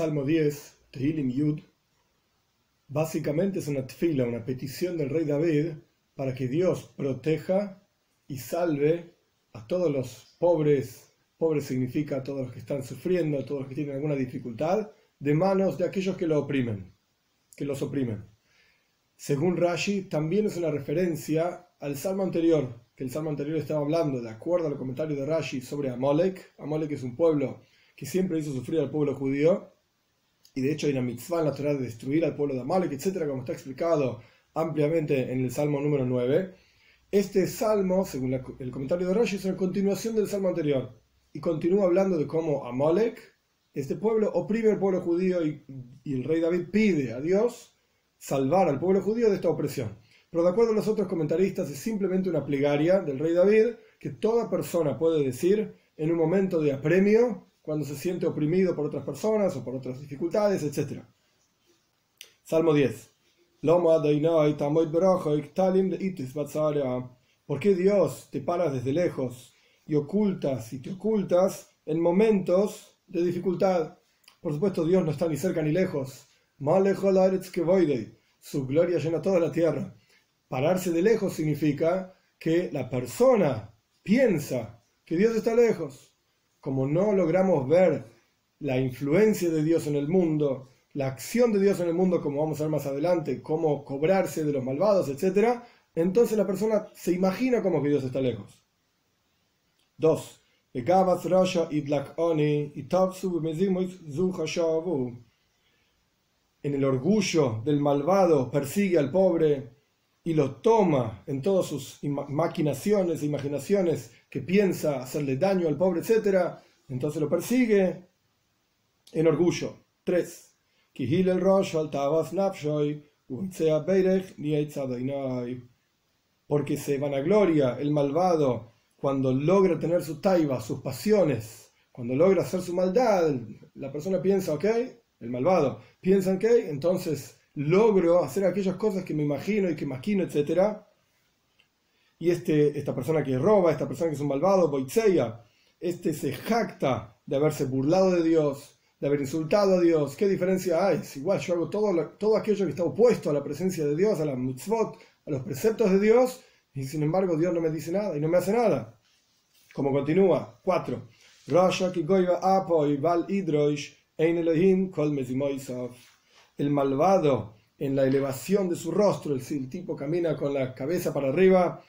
Salmo 10, Tehilim Yud, básicamente es una tfila, una petición del rey David para que Dios proteja y salve a todos los pobres, pobres significa a todos los que están sufriendo, a todos los que tienen alguna dificultad, de manos de aquellos que lo oprimen, que los oprimen. Según Rashi, también es una referencia al salmo anterior, que el salmo anterior estaba hablando, de acuerdo al comentario de Rashi, sobre Amalek. Amalek es un pueblo que siempre hizo sufrir al pueblo judío, y de hecho hay una mitzvah Torah de destruir al pueblo de Amalek, etcétera, como está explicado ampliamente en el salmo número 9. Este salmo, según el comentario de Rashi, es una continuación del salmo anterior, y continúa hablando de cómo Amalek, este pueblo, oprime al pueblo judío y, y el rey David pide a Dios salvar al pueblo judío de esta opresión. Pero de acuerdo a los otros comentaristas, es simplemente una plegaria del rey David que toda persona puede decir en un momento de apremio, cuando se siente oprimido por otras personas o por otras dificultades, etc. Salmo 10. ¿Por qué Dios te paras desde lejos y ocultas y te ocultas en momentos de dificultad? Por supuesto, Dios no está ni cerca ni lejos. Su gloria llena toda la tierra. Pararse de lejos significa que la persona piensa que Dios está lejos. Como no logramos ver la influencia de Dios en el mundo, la acción de Dios en el mundo, como vamos a ver más adelante, cómo cobrarse de los malvados, etc., entonces la persona se imagina como que Dios está lejos. 2. En el orgullo del malvado persigue al pobre y lo toma en todas sus maquinaciones imaginaciones que piensa hacerle daño al pobre, etc., entonces lo persigue en orgullo. 3. Porque se vanagloria el malvado cuando logra tener su taiba, sus pasiones, cuando logra hacer su maldad, la persona piensa, ok, el malvado, piensa, ok, entonces logro hacer aquellas cosas que me imagino y que maquino, etc. Y este, esta persona que roba, esta persona que es un malvado, Boitseya, este se jacta de haberse burlado de Dios, de haber insultado a Dios. ¿Qué diferencia hay? igual yo hago todo, todo aquello que está opuesto a la presencia de Dios, a la mitzvot, a los preceptos de Dios, y sin embargo Dios no me dice nada y no me hace nada. Como continúa, 4. El malvado en la elevación de su rostro, el, tipo camina con la cabeza para arriba,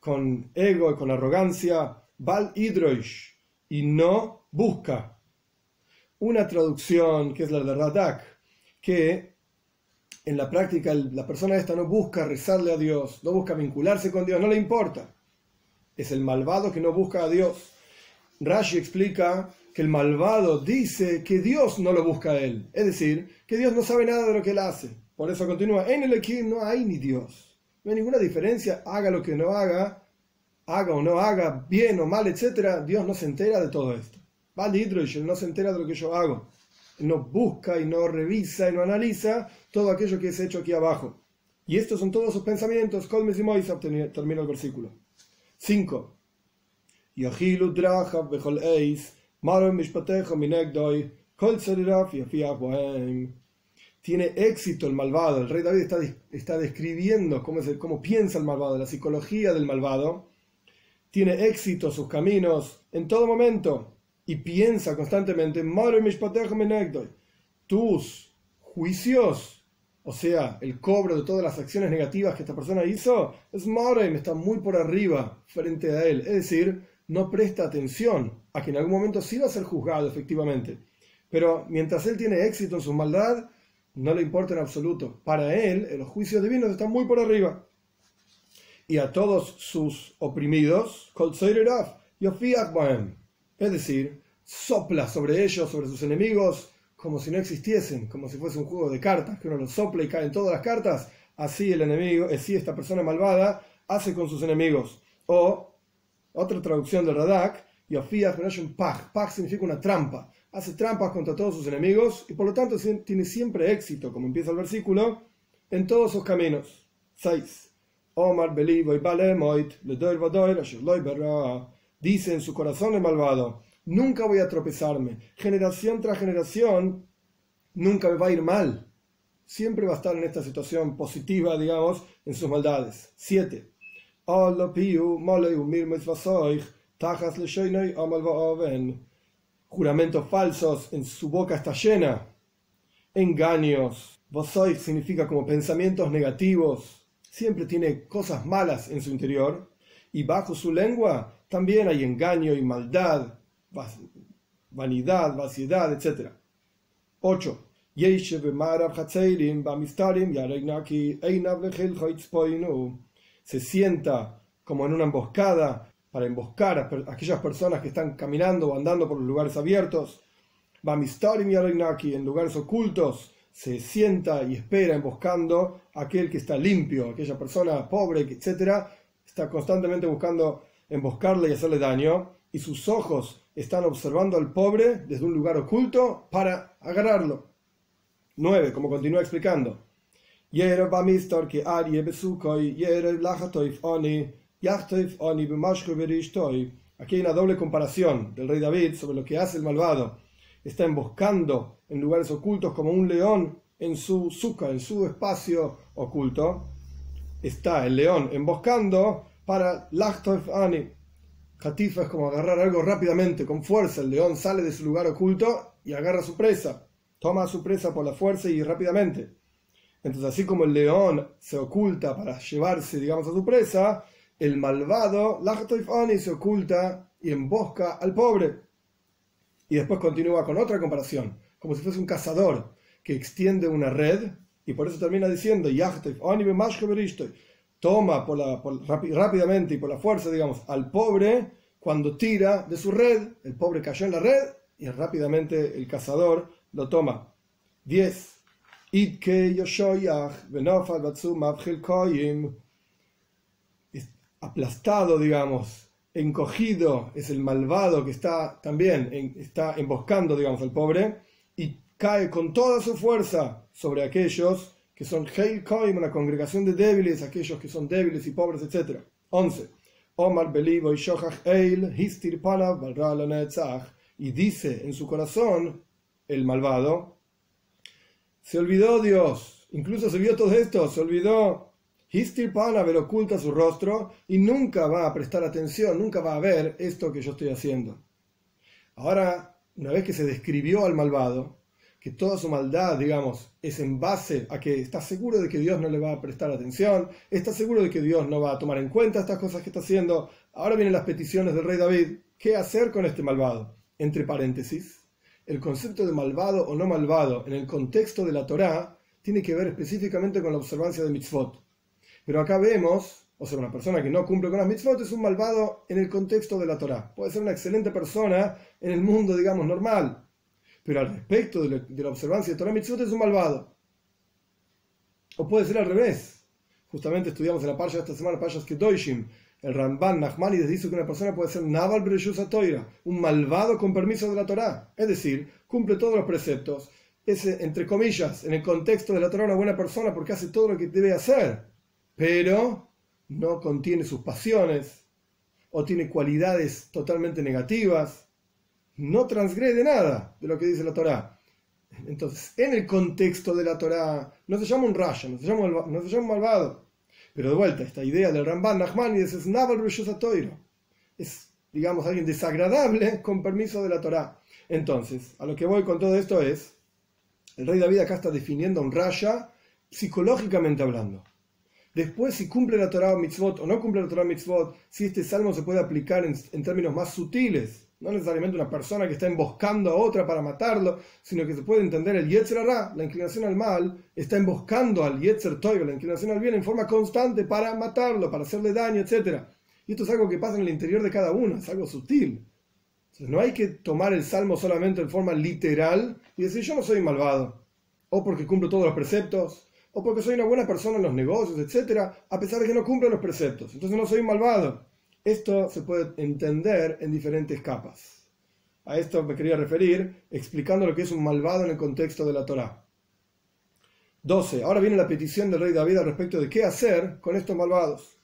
con ego y con arrogancia, Val Idroish, y no busca. Una traducción que es la de Radak, que en la práctica la persona esta no busca rezarle a Dios, no busca vincularse con Dios, no le importa. Es el malvado que no busca a Dios. Rashi explica que el malvado dice que Dios no lo busca a él, es decir, que Dios no sabe nada de lo que él hace. Por eso continúa, en el Ekim no hay ni Dios. No hay ninguna diferencia, haga lo que no haga, haga o no haga, bien o mal, etc. Dios no se entera de todo esto. Vale, Hidroshel no se entera de lo que yo hago. no busca y no revisa y no analiza todo aquello que es hecho aquí abajo. Y estos son todos sus pensamientos. Colmes y Moisés termina el versículo. 5. Tiene éxito el malvado. El rey David está, está describiendo cómo, es cómo piensa el malvado, la psicología del malvado. Tiene éxito sus caminos en todo momento y piensa constantemente, tus juicios, o sea, el cobro de todas las acciones negativas que esta persona hizo, es está muy por arriba frente a él. Es decir, no presta atención a que en algún momento sí va a ser juzgado efectivamente. Pero mientras él tiene éxito en su maldad, no le importa en absoluto. Para él, los juicios divinos están muy por arriba. Y a todos sus oprimidos, es decir, sopla sobre ellos, sobre sus enemigos, como si no existiesen, como si fuese un juego de cartas, que uno los sopla y caen todas las cartas. Así el enemigo, así esta persona malvada hace con sus enemigos. O otra traducción de Radak, Yofia Pach. Pach significa una trampa. Hace trampas contra todos sus enemigos y por lo tanto tiene siempre éxito, como empieza el versículo, en todos sus caminos. 6. Omar Dice en su corazón el malvado, nunca voy a tropezarme. Generación tras generación nunca me va a ir mal. Siempre va a estar en esta situación positiva, digamos, en sus maldades. 7. Juramentos falsos, en su boca está llena. Engaños. Vosoich significa como pensamientos negativos. Siempre tiene cosas malas en su interior. Y bajo su lengua también hay engaño y maldad, vanidad, vaciedad, etc. 8. Se sienta como en una emboscada para emboscar a aquellas personas que están caminando o andando por los lugares abiertos. En lugares ocultos se sienta y espera emboscando a aquel que está limpio, aquella persona pobre, etc. Está constantemente buscando emboscarle y hacerle daño. Y sus ojos están observando al pobre desde un lugar oculto para agarrarlo. 9. Como continúa explicando. Aquí hay una doble comparación del rey David sobre lo que hace el malvado. Está emboscando en lugares ocultos como un león en su suca, en su espacio oculto. Está el león emboscando para Lachtoif Ani. Hatifa es como agarrar algo rápidamente, con fuerza. El león sale de su lugar oculto y agarra su presa. Toma su presa por la fuerza y rápidamente. Entonces, así como el león se oculta para llevarse, digamos, a su presa, el malvado, Lachtoif Ani, se oculta y embosca al pobre. Y después continúa con otra comparación, como si fuese un cazador que extiende una red y por eso termina diciendo, toma por la, rápidamente y por la fuerza, digamos, al pobre cuando tira de su red, el pobre cayó en la red y rápidamente el cazador lo toma. 10. Aplastado, digamos, encogido es el malvado que está también, está emboscando, digamos, al pobre, y cae con toda su fuerza sobre aquellos que son Heil Koim, una congregación de débiles, aquellos que son débiles y pobres, etc. 11. Omar Belivo y Shohach Eil, Histir Panav, y dice en su corazón, el malvado, se olvidó Dios, incluso se vio todo esto, se olvidó. Histir Panav, oculta su rostro y nunca va a prestar atención, nunca va a ver esto que yo estoy haciendo. Ahora, una vez que se describió al malvado, que toda su maldad, digamos, es en base a que está seguro de que Dios no le va a prestar atención, está seguro de que Dios no va a tomar en cuenta estas cosas que está haciendo. Ahora vienen las peticiones del rey David. ¿Qué hacer con este malvado? Entre paréntesis, el concepto de malvado o no malvado en el contexto de la Torá tiene que ver específicamente con la observancia de mitzvot. Pero acá vemos, o sea, una persona que no cumple con las mitzvot es un malvado en el contexto de la Torá. Puede ser una excelente persona en el mundo, digamos, normal, pero al respecto de la, observancia de Torah Mitzvot es un malvado. O puede ser al revés. Justamente estudiamos en la parcha esta semana, Pashas Kedoshim, el Ramban Nachmanides dice que una persona puede ser Naval Toira, un malvado con permiso de la Torah. Es decir, cumple todos los preceptos. Es, entre comillas, en el contexto de la Torah, una buena persona porque hace todo lo que debe hacer, pero no contiene sus pasiones o tiene cualidades totalmente negativas no transgrede nada de lo que dice la Torá. Entonces, en el contexto de la Torá, no se llama un raya, no se llama, no se llama malvado. Pero de vuelta, esta idea del Ramban Nachmanides es Naval Es, digamos, alguien desagradable con permiso de la Torá. Entonces, a lo que voy con todo esto es, el rey David acá está definiendo un raya psicológicamente hablando. Después, si cumple la Torah mitzvot o no cumple la Torah mitzvot, si este salmo se puede aplicar en términos más sutiles, no necesariamente una persona que está emboscando a otra para matarlo, sino que se puede entender el Yetzer la inclinación al mal, está emboscando al Yetzer Toiv, la inclinación al bien, en forma constante para matarlo, para hacerle daño, etc. Y esto es algo que pasa en el interior de cada uno, es algo sutil. Entonces, no hay que tomar el salmo solamente en forma literal y decir yo no soy malvado, o porque cumplo todos los preceptos, o porque soy una buena persona en los negocios, etc., a pesar de que no cumplo los preceptos. Entonces no soy malvado. Esto se puede entender en diferentes capas. A esto me quería referir explicando lo que es un malvado en el contexto de la Torá. 12. Ahora viene la petición del rey David al respecto de qué hacer con estos malvados.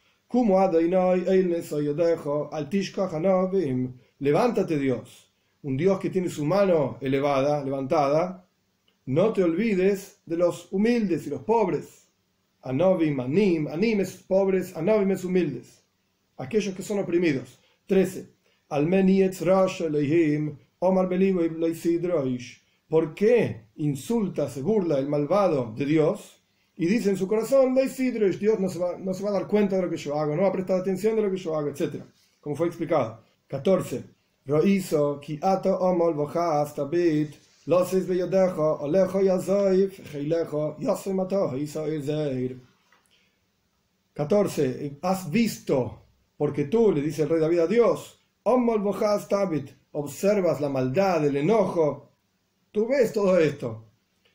Levántate Dios, un Dios que tiene su mano elevada, levantada, no te olvides de los humildes y los pobres. Anovim, anim, animes pobres, anovim es humildes. Aquellos que son oprimidos. 13. Omar ¿Por qué insulta, se burla el malvado de Dios? Y dice en su corazón, Dios no se, va, no se va a dar cuenta de lo que yo hago, no va a prestar atención de lo que yo hago, etc. Como fue explicado. 14. ki ato tabit, 14. Has visto, porque tú, le dice el rey David a Dios, observas la maldad, el enojo, tú ves todo esto.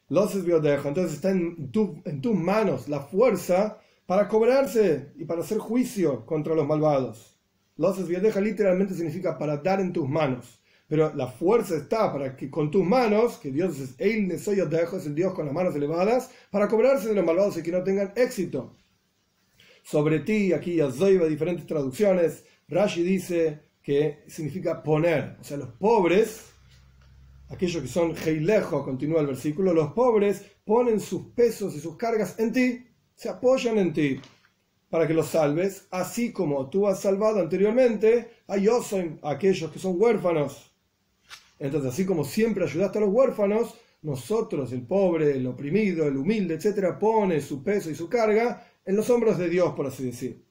Entonces está en, en tus manos la fuerza para cobrarse y para hacer juicio contra los malvados. Los deja literalmente significa para dar en tus manos. Pero la fuerza está para que con tus manos, que Dios es el es el Dios con las manos elevadas, para cobrarse de los malvados y que no tengan éxito. Sobre ti, aquí de diferentes traducciones, Rashi dice que significa poner. O sea, los pobres, aquellos que son heilejo, continúa el versículo, los pobres ponen sus pesos y sus cargas en ti, se apoyan en ti para que los salves, así como tú has salvado anteriormente a Yosen, aquellos que son huérfanos. Entonces, así como siempre ayudaste a los huérfanos, nosotros, el pobre, el oprimido, el humilde, etcétera, pone su peso y su carga en los hombros de Dios, por así decir.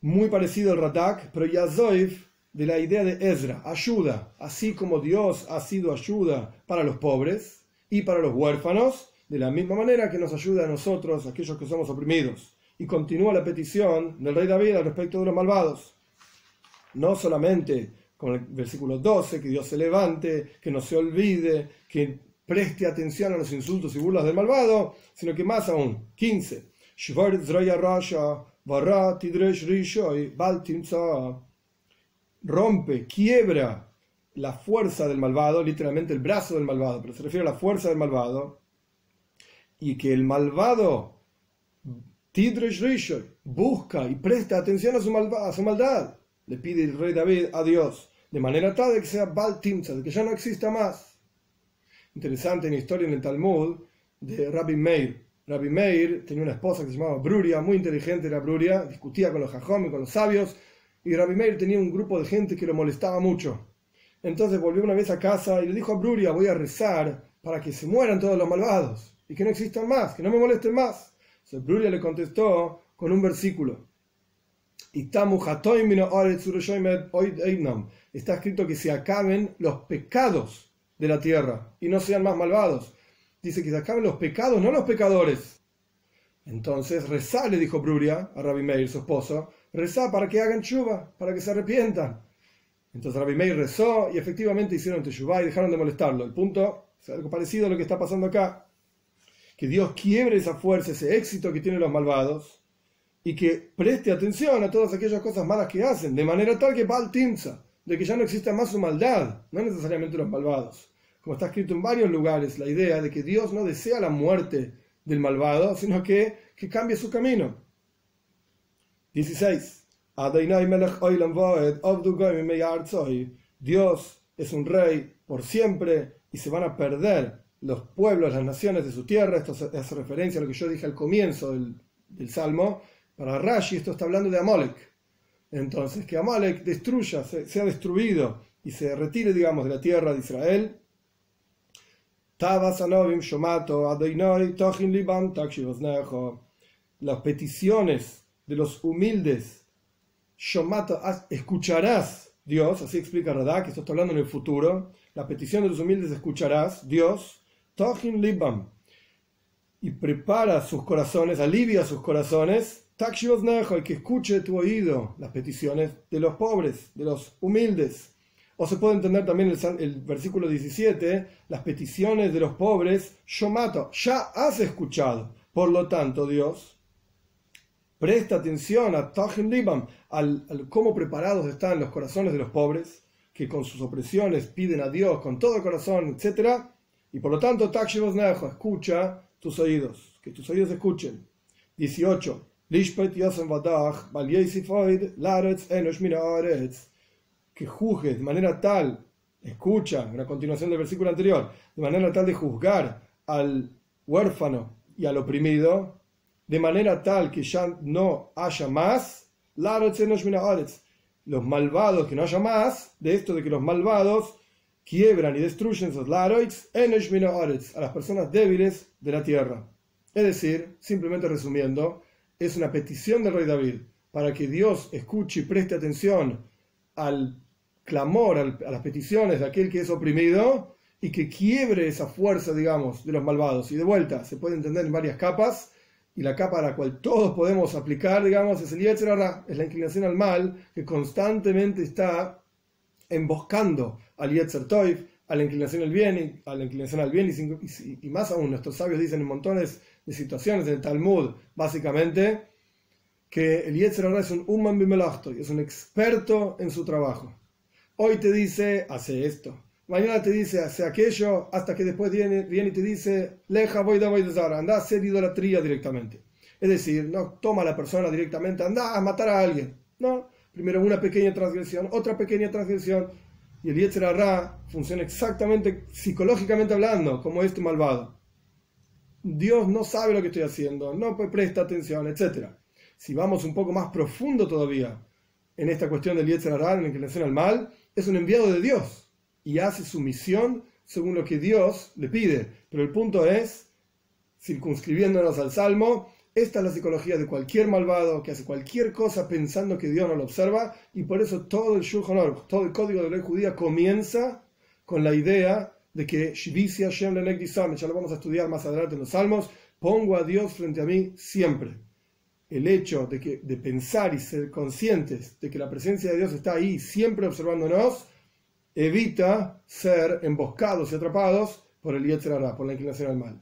Muy parecido al Radak, pero Yazoif de la idea de Ezra, ayuda, así como Dios ha sido ayuda para los pobres y para los huérfanos, de la misma manera que nos ayuda a nosotros, aquellos que somos oprimidos y continúa la petición del rey David al respecto de los malvados. No solamente con el versículo 12, que Dios se levante, que no se olvide, que preste atención a los insultos y burlas del malvado, sino que más aún, 15. Rompe, quiebra la fuerza del malvado, literalmente el brazo del malvado, pero se refiere a la fuerza del malvado, y que el malvado Tidresh Rishoy busca y presta atención a su, a su maldad. Le pide el rey David a Dios, de manera tal de que sea Bal de que ya no exista más. Interesante en la historia en el Talmud de Rabbi Meir. Rabbi Meir tenía una esposa que se llamaba Bruria, muy inteligente era Bruria, discutía con los jajom y con los sabios, y Rabbi Meir tenía un grupo de gente que lo molestaba mucho. Entonces volvió una vez a casa y le dijo a Bruria, voy a rezar para que se mueran todos los malvados y que no existan más, que no me molesten más. Bruria le contestó con un versículo. Está escrito que se acaben los pecados de la tierra y no sean más malvados. Dice que se acaben los pecados, no los pecadores. Entonces rezá, le dijo Bruria a Rabbi Meir, su esposo, rezá para que hagan chuva, para que se arrepientan. Entonces Rabbi Meir rezó y efectivamente hicieron teshuva y dejaron de molestarlo. El punto es algo parecido a lo que está pasando acá que Dios quiebre esa fuerza, ese éxito que tienen los malvados, y que preste atención a todas aquellas cosas malas que hacen, de manera tal que Baal Timsa, de que ya no exista más su maldad, no necesariamente los malvados. Como está escrito en varios lugares, la idea de que Dios no desea la muerte del malvado, sino que, que cambie su camino. 16. Dios es un rey por siempre y se van a perder los pueblos, las naciones de su tierra. Esto hace referencia a lo que yo dije al comienzo del, Salmo. Para Rashi esto está hablando de Amalek. Entonces, que Amalek destruya, sea destruido y se retire, digamos, de la tierra de Israel. Las peticiones de los humildes, Shomato, escucharás Dios, así explica Radak, esto está hablando en el futuro. La petición de los humildes escucharás, Dios, Libam, y prepara sus corazones, alivia sus corazones, y que escuche tu oído las peticiones de los pobres, de los humildes. O se puede entender también el, el versículo 17, las peticiones de los pobres, yo mato, ya has escuchado. Por lo tanto, Dios, presta atención a Tachin Libam, al, cómo preparados están los corazones de los pobres, que con sus opresiones piden a Dios con todo el corazón, etcétera y por lo tanto, escucha tus oídos, que tus oídos escuchen. 18. Que juzgue de manera tal escucha, una continuación del versículo anterior, de manera tal de juzgar al huérfano y al oprimido, de manera tal que ya no haya más, los malvados, que no haya más, de esto de que los malvados quiebran y destruyen sus laroids, a las personas débiles de la tierra. Es decir, simplemente resumiendo, es una petición del rey David para que Dios escuche y preste atención al clamor, a las peticiones de aquel que es oprimido y que quiebre esa fuerza, digamos, de los malvados. Y de vuelta, se puede entender en varias capas, y la capa a la cual todos podemos aplicar, digamos, es el Yetzerara, es la inclinación al mal, que constantemente está emboscando al Yetzer Toif, a la inclinación al bien, a la inclinación al bien, y, y, más aún, nuestros sabios dicen en montones de situaciones en el Talmud, básicamente, que el Yetzerara es un Umman Bimelachto, es un experto en su trabajo. Hoy te dice, hace esto, mañana te dice, hace aquello, hasta que después viene, y te dice, leja voy de voy de zara, anda a hacer idolatría directamente. Es decir, no toma a la persona directamente, anda a matar a alguien. No, primero una pequeña transgresión, otra pequeña transgresión, y el Yetzer funciona exactamente psicológicamente hablando, como este malvado. Dios no sabe lo que estoy haciendo, no presta atención, etc. Si vamos un poco más profundo todavía en esta cuestión del Yetzer en la inclinación al mal, es un enviado de Dios y hace su misión según lo que Dios le pide. Pero el punto es, circunscribiéndonos al Salmo, esta es la psicología de cualquier malvado que hace cualquier cosa pensando que Dios no lo observa y por eso todo el Shulchan todo el código de la ley judía comienza con la idea de que ya lo vamos a estudiar más adelante en los Salmos, pongo a Dios frente a mí siempre. El hecho de, que, de pensar y ser conscientes de que la presencia de Dios está ahí siempre observándonos, evita ser emboscados y atrapados por el Yetzirah, por la inclinación al mal.